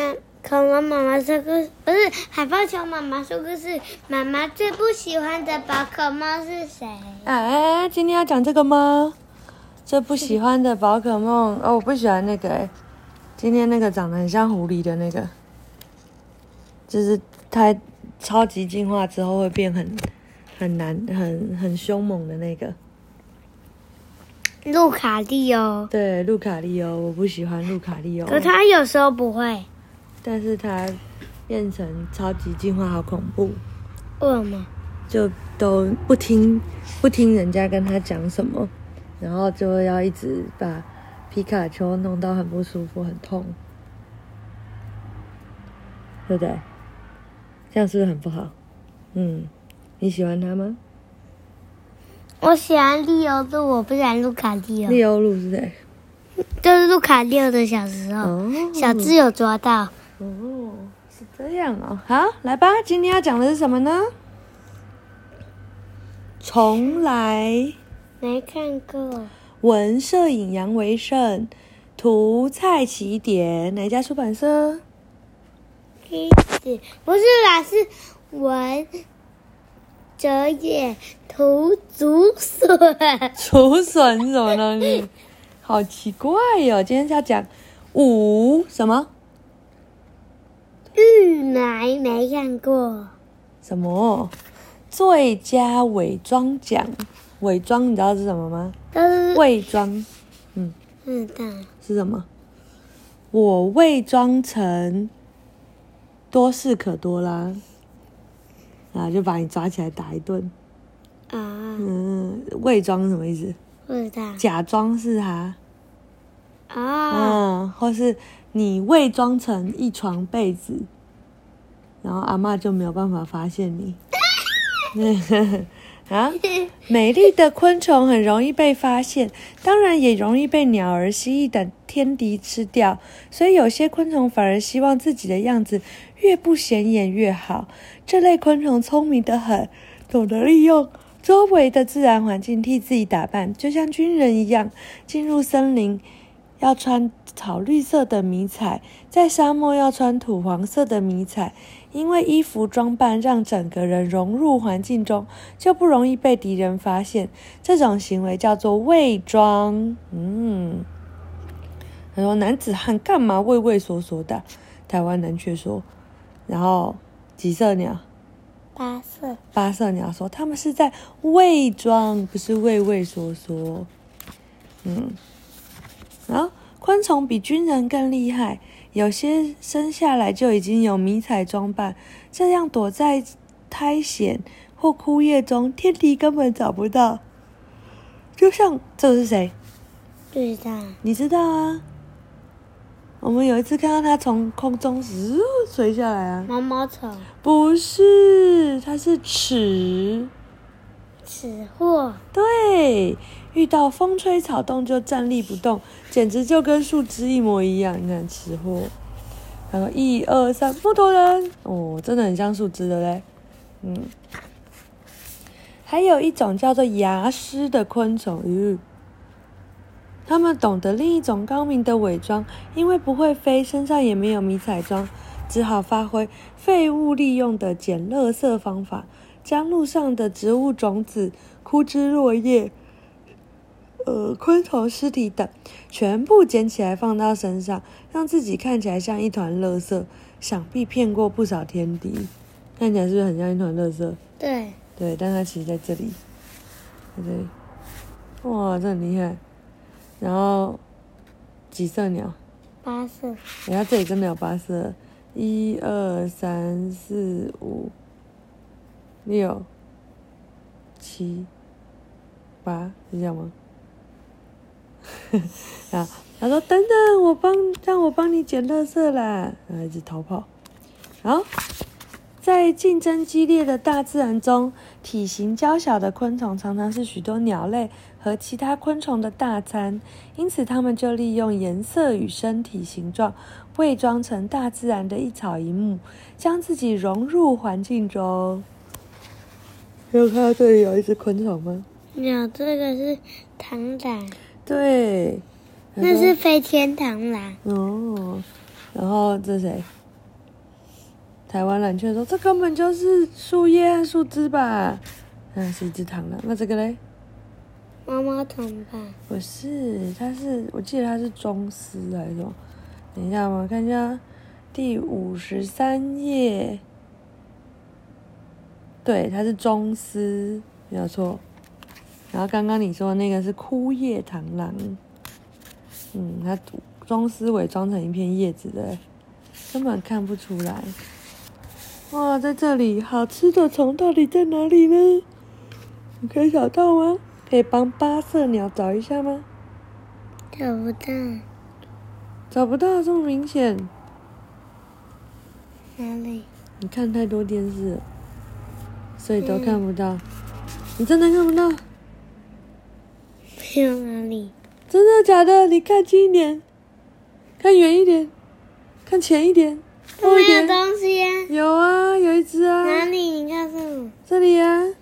嗯，恐龙妈妈说故事不是海豹熊妈妈说故事。妈妈最不喜欢的宝可梦是谁？哎，今天要讲这个吗？最不喜欢的宝可梦哦，我不喜欢那个哎。今天那个长得很像狐狸的那个，就是它超级进化之后会变很很难、很很凶猛的那个。路卡利欧，对，路卡利欧，我不喜欢路卡利欧。可他有时候不会，但是他变成超级进化，好恐怖。为什么？就都不听不听人家跟他讲什么，然后就要一直把皮卡丘弄到很不舒服、很痛，对不对？这样是不是很不好？嗯，你喜欢他吗？我喜欢利欧路，我不喜欢路卡利欧。利欧路是谁？就是路卡利欧的小时候，哦、小智有抓到。哦，是这样哦。好，来吧，今天要讲的是什么呢？重来。没看过。文摄影杨维胜，图蔡奇典，哪家出版社？不是啦，是文。折野图竹笋，竹笋是什么东西？好奇怪哟、今天是要讲五什么？玉来没看过。什么？最佳伪装奖？伪装你知道是什么吗？伪装。嗯。知道。是什么？我伪装成多事可多啦。然后就把你抓起来打一顿。啊。嗯，伪装是什么意思？不知道。假装是他。啊。嗯，或是你伪装成一床被子，然后阿嬷就没有办法发现你。啊，美丽的昆虫很容易被发现，当然也容易被鸟儿、蜥蜴等天敌吃掉。所以有些昆虫反而希望自己的样子越不显眼越好。这类昆虫聪明得很，懂得利用周围的自然环境替自己打扮，就像军人一样。进入森林要穿草绿色的迷彩，在沙漠要穿土黄色的迷彩。因为衣服装扮让整个人融入环境中，就不容易被敌人发现。这种行为叫做伪装。嗯，他说男子汉干嘛畏畏缩缩的？台湾人却说，然后几色鸟？八色。八色鸟说他们是在伪装，不是畏畏缩缩。嗯，然后昆虫比军人更厉害。有些生下来就已经有迷彩装扮，这样躲在苔藓或枯叶中，天敌根本找不到。就像这是谁？不知道。你知道啊？我们有一次看到它从空中嗖垂下来啊。毛毛虫？不是，它是齿。吃货。对。遇到风吹草动就站立不动，简直就跟树枝一模一样。你看，吃货。然后一二三，木头人哦，真的很像树枝的嘞。嗯，还有一种叫做牙狮的昆虫，鱼，他们懂得另一种高明的伪装，因为不会飞，身上也没有迷彩装，只好发挥废物利用的捡垃圾方法，将路上的植物种子、枯枝落叶。呃，昆虫尸体等全部捡起来放到身上，让自己看起来像一团垃圾。想必骗过不少天敌，看起来是不是很像一团垃圾？对，对，但它其实在这里，在这里。哇，这很厉害。然后几色鸟？八色。哎呀，这里真的有八色，一二三四五六七八，是这样吗？啊！他说：“等等，我帮，让我帮你捡垃圾啦！”然后一直逃跑。好，在竞争激烈的大自然中，体型娇小的昆虫常常是许多鸟类和其他昆虫的大餐，因此它们就利用颜色与身体形状，伪装成大自然的一草一木，将自己融入环境中。有看到这里有一只昆虫吗？有，这个是螳螂。对，那是飞天螳螂。哦，然后这是谁？台湾蓝雀说：“这根本就是树叶和树枝吧？”那是一只螳螂。那这个嘞？毛毛虫吧？不是，它是，我记得它是中丝还是什么？等一下，我看一下第五十三页。对，它是中丝，没有错。然后刚刚你说的那个是枯叶螳螂，嗯，它中丝伪装成一片叶子的，根本看不出来。哇，在这里，好吃的虫到底在哪里呢？你可以找到吗？可以帮八色鸟找一下吗？找不到。找不到，这么明显。哪里？你看太多电视了，所以都看不到。嗯、你真的看不到？没有哪里？真的假的？你看近一点，看远一点，看前一点，后一点。没有东西呀、啊。有啊，有一只啊。哪里？你看什么？这里呀、啊。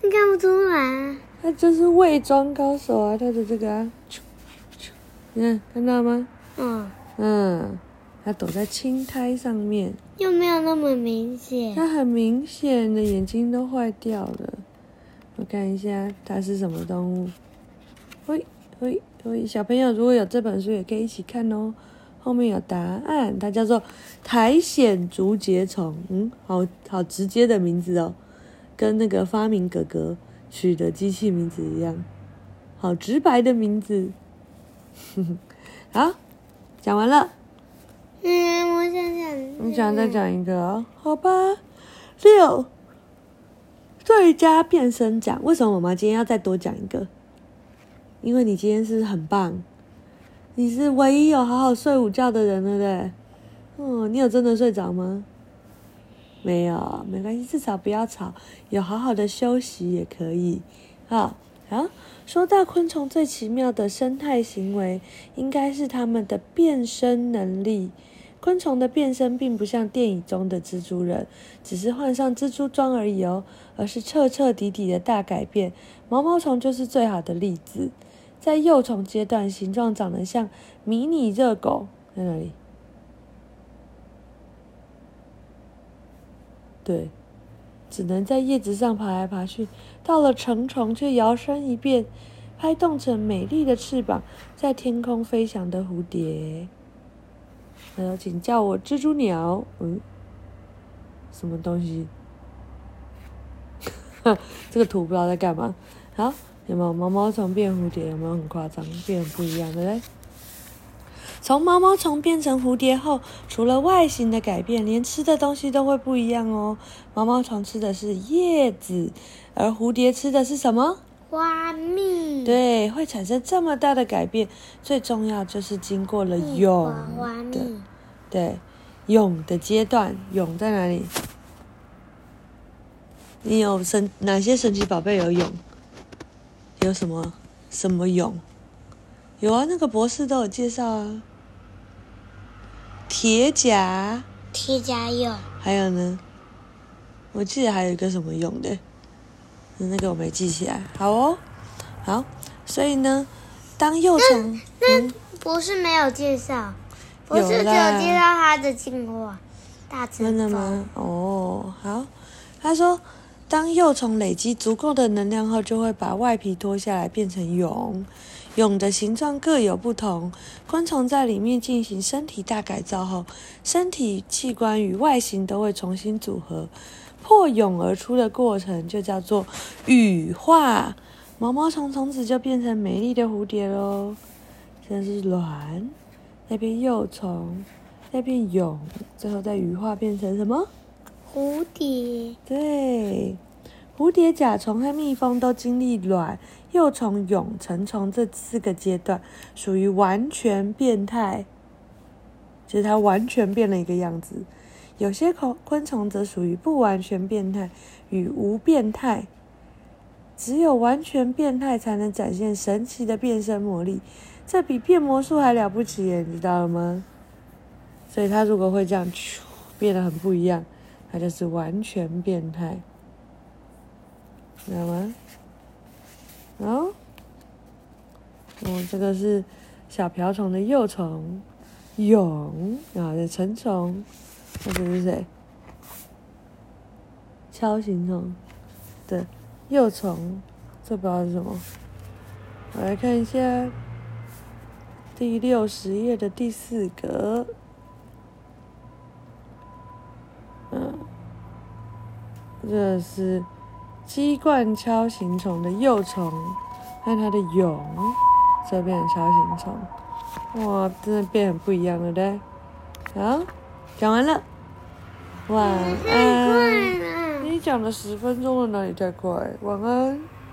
你看不出来啊。他就是伪装高手啊，他的这个啊，你看看到吗？嗯。嗯，他躲在青苔上面。又没有那么明显。它很明显的眼睛都坏掉了。我看一下，它是什么动物？喂喂喂！小朋友如果有这本书，也可以一起看哦。后面有答案，它叫做苔藓竹节虫。嗯，好好直接的名字哦，跟那个发明哥哥取的机器名字一样，好直白的名字。好，讲完了。嗯，我想讲。你想再讲一个？好吧，六。最佳变身奖，为什么妈妈今天要再多讲一个？因为你今天是很棒，你是唯一有好好睡午觉的人，对不对？哦，你有真的睡着吗？没有，没关系，至少不要吵，有好好的休息也可以。好，啊，说到昆虫最奇妙的生态行为，应该是它们的变身能力。昆虫的变身并不像电影中的蜘蛛人，只是换上蜘蛛装而已哦，而是彻彻底底的大改变。毛毛虫就是最好的例子，在幼虫阶段，形状长得像迷你热狗，在哪里？对，只能在叶子上爬来爬去。到了成虫，却摇身一变，拍动成美丽的翅膀，在天空飞翔的蝴蝶。呃，请叫我蜘蛛鸟。嗯，什么东西？这个图不知道在干嘛。好，有没有毛毛虫变蝴蝶？有没有很夸张？变得不一样的嘞。从毛毛虫变成蝴蝶后，除了外形的改变，连吃的东西都会不一样哦。毛毛虫吃的是叶子，而蝴蝶吃的是什么？花蜜。对，会产生这么大的改变，最重要就是经过了蛹的，对，蛹的阶段。蛹在哪里？你有神哪些神奇宝贝有蛹？有什么什么蛹？有啊，那个博士都有介绍啊。铁甲。铁甲蛹。还有呢？我记得还有一个什么蛹的。那个我没记起来，好哦，好，所以呢，当幼虫，那，那博士没有介绍，不是只有介绍它的进化，大成。真的吗？哦，好，他说，当幼虫累积足够的能量后，就会把外皮脱下来变成蛹，蛹的形状各有不同，昆虫在里面进行身体大改造后，身体器官与外形都会重新组合。破蛹而出的过程就叫做羽化，毛毛虫从此就变成美丽的蝴蝶喽。先是卵，再变幼虫，再变蛹，最后再羽化变成什么？蝴蝶。对，蝴蝶、甲虫和蜜蜂都经历卵、幼虫、蛹、成虫这四个阶段，属于完全变态，就是它完全变了一个样子。有些昆昆虫则属于不完全变态与无变态，只有完全变态才能展现神奇的变身魔力，这比变魔术还了不起耶，你知道了吗？所以它如果会这样，变得很不一样，它就是完全变态，知道吗？哦，哦，这个是小瓢虫的幼虫，蛹，然后是成虫，那这是谁？锹形虫，对，幼虫，这不知道是什么。我来看一下第六十页的第四格，嗯，这是鸡冠锹形虫的幼虫，看它的蛹，这变成锹形虫，哇，真的变很不一样了嘞。啊，讲完了，晚安。你讲了十分钟了，哪里太快？晚安。